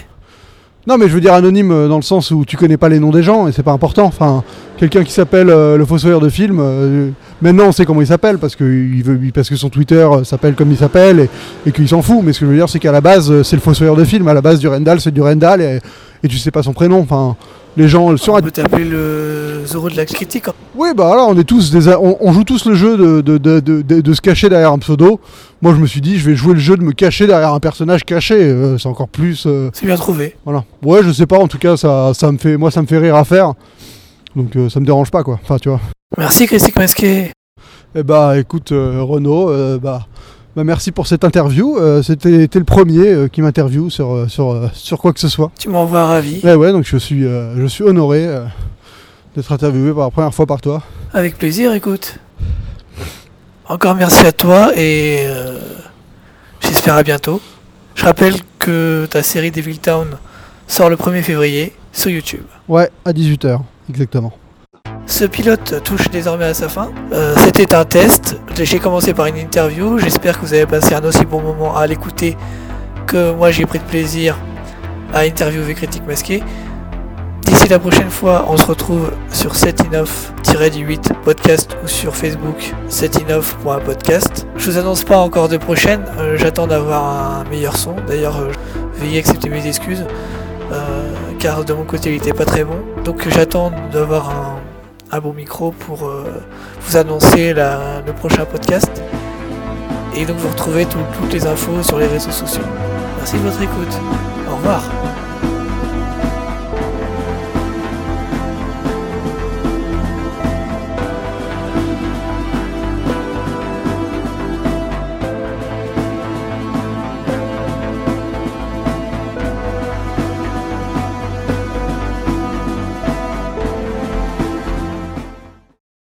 Non, mais je veux dire anonyme dans le sens où tu connais pas les noms des gens et c'est pas important. Enfin, quelqu'un qui s'appelle euh, le fossoyeur de film, euh, maintenant on sait comment il s'appelle parce que il veut, parce que son Twitter euh, s'appelle comme il s'appelle et, et qu'il s'en fout. Mais ce que je veux dire, c'est qu'à la base, c'est le fossoyeur de film. À la base, du Rendal, c'est du Rendal et, et tu sais pas son prénom. Enfin, les gens sur
On peut t'appeler le Zoro de la critique. hein.
Oui, bah là, on est tous des, on, on joue tous le jeu de, de, de, de, de- de se cacher derrière un pseudo. Moi, je me suis dit, je vais jouer le jeu de me cacher derrière un personnage caché. euh, c'est encore plus, euh,
C'est bien trouvé.
voilà. Ouais, je sais pas. En tout cas, ça, ça me fait, moi, ça me fait rire à faire. Donc, euh, ça me dérange pas, quoi. Enfin, tu vois.
Merci Critique Masqué.
Eh bah, écoute, euh, Renaud, euh, bah, bah, merci pour cette interview. C'était le premier qui m'interviewe sur, sur, sur quoi que ce soit.
Tu m'envoies ravi.
Ouais, ouais. Donc, je suis, je suis honoré d'être interviewé pour la première fois par toi.
Avec plaisir, écoute. Encore merci à toi et euh, j'espère à bientôt. Je rappelle que ta série Devil Town sort le 1er février sur YouTube.
Ouais, à 18h, exactement.
Ce pilote touche désormais à sa fin. Euh, C'était un test. J'ai commencé par une interview. J'espère que vous avez passé un aussi bon moment à l'écouter que moi j'ai pris de plaisir à interviewer Critique Masqué. D'ici la prochaine fois, on se retrouve sur 7in9-8 podcast ou sur Facebook 7in9.podcast. Je vous annonce pas encore de prochaine. euh, J'attends d'avoir un meilleur son. D'ailleurs, euh, veuillez accepter mes excuses. Car de mon côté il était pas très bon. Donc j'attends d'avoir un, bon micro pour euh, vous annoncer le prochain podcast. Et donc vous retrouvez tout- toutes les infos sur les réseaux sociaux. Merci de votre écoute. Au revoir.